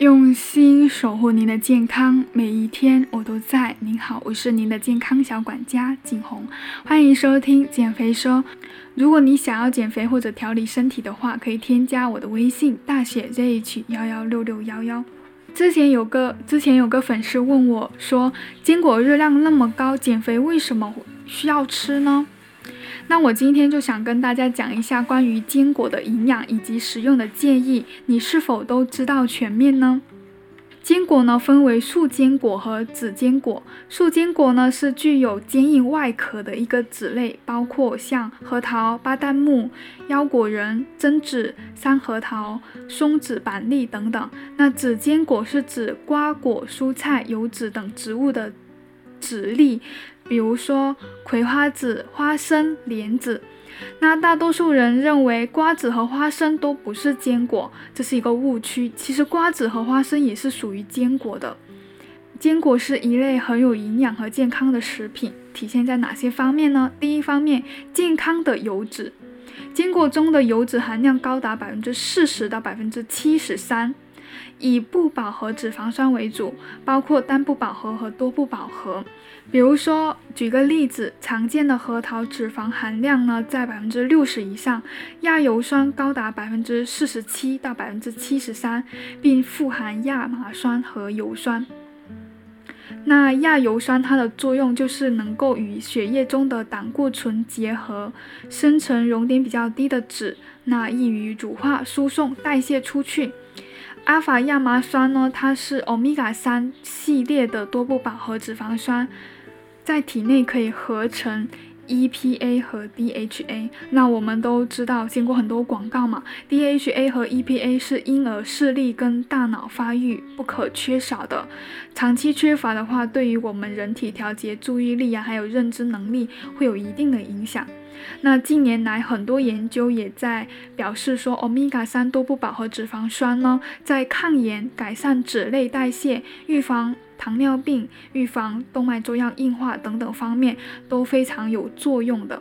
用心守护您的健康，每一天我都在。您好，我是您的健康小管家景红，欢迎收听减肥说。如果你想要减肥或者调理身体的话，可以添加我的微信大写 ZH 幺幺六六幺幺。之前有个之前有个粉丝问我说，坚果热量那么高，减肥为什么需要吃呢？那我今天就想跟大家讲一下关于坚果的营养以及食用的建议，你是否都知道全面呢？坚果呢分为树坚果和籽坚果。树坚果呢是具有坚硬外壳的一个籽类，包括像核桃、巴旦木、腰果仁、榛子、山核桃、松子、板栗等等。那籽坚果是指瓜果、蔬菜、油脂等植物的籽粒。比如说葵花籽、花生、莲子，那大多数人认为瓜子和花生都不是坚果，这是一个误区。其实瓜子和花生也是属于坚果的。坚果是一类很有营养和健康的食品，体现在哪些方面呢？第一方面，健康的油脂，坚果中的油脂含量高达百分之四十到百分之七十三。以不饱和脂肪酸为主，包括单不饱和和多不饱和。比如说，举个例子，常见的核桃脂肪含量呢在百分之六十以上，亚油酸高达百分之四十七到百分之七十三，并富含亚麻酸和油酸。那亚油酸它的作用就是能够与血液中的胆固醇结合，生成熔点比较低的脂，那易于乳化、输送、代谢出去。阿法亚麻酸呢，它是欧米伽三系列的多不饱和脂肪酸，在体内可以合成 EPA 和 DHA。那我们都知道，经过很多广告嘛，DHA 和 EPA 是婴儿视力跟大脑发育不可缺少的，长期缺乏的话，对于我们人体调节注意力啊，还有认知能力会有一定的影响。那近年来，很多研究也在表示说，欧米伽三多不饱和脂肪酸呢，在抗炎、改善脂类代谢、预防糖尿病、预防动脉粥样硬化等等方面都非常有作用的。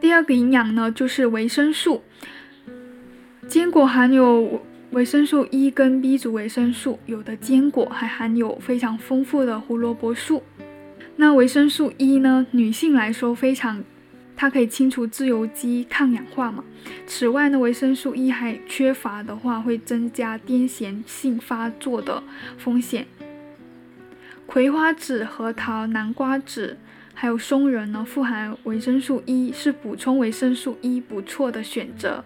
第二个营养呢，就是维生素。坚果含有维生素 E 跟 B 族维生素，有的坚果还含有非常丰富的胡萝卜素。那维生素 E 呢，女性来说非常。它可以清除自由基、抗氧化嘛。此外呢，维生素 E 还缺乏的话，会增加癫痫性发作的风险。葵花籽、核桃、南瓜籽还有松仁呢，富含维生素 E，是补充维生素 E 不错的选择。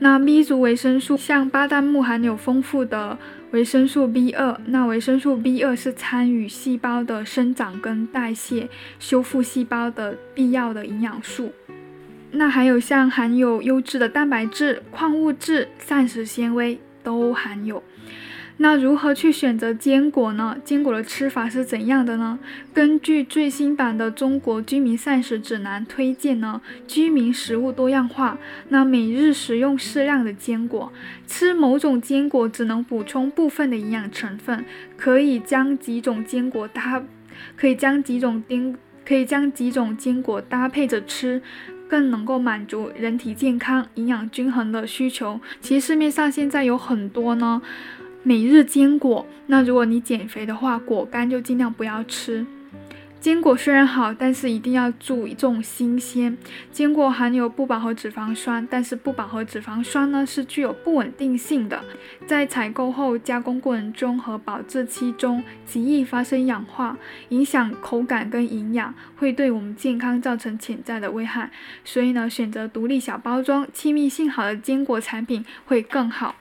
那 B 族维生素，像巴旦木含有丰富的维生素 B 二，那维生素 B 二是参与细胞的生长跟代谢、修复细胞的必要的营养素。那还有像含有优质的蛋白质、矿物质、膳食纤维都含有。那如何去选择坚果呢？坚果的吃法是怎样的呢？根据最新版的《中国居民膳食指南》推荐呢，居民食物多样化，那每日食用适量的坚果，吃某种坚果只能补充部分的营养成分，可以将几种坚果搭，可以将几种丁，可以将几种坚果搭配着吃，更能够满足人体健康、营养均衡的需求。其实市面上现在有很多呢。每日坚果，那如果你减肥的话，果干就尽量不要吃。坚果虽然好，但是一定要注意重新鲜。坚果含有不饱和脂肪酸，但是不饱和脂肪酸呢是具有不稳定性的，在采购后加工过程中和保质期中极易发生氧化，影响口感跟营养，会对我们健康造成潜在的危害。所以呢，选择独立小包装、气密性好的坚果产品会更好。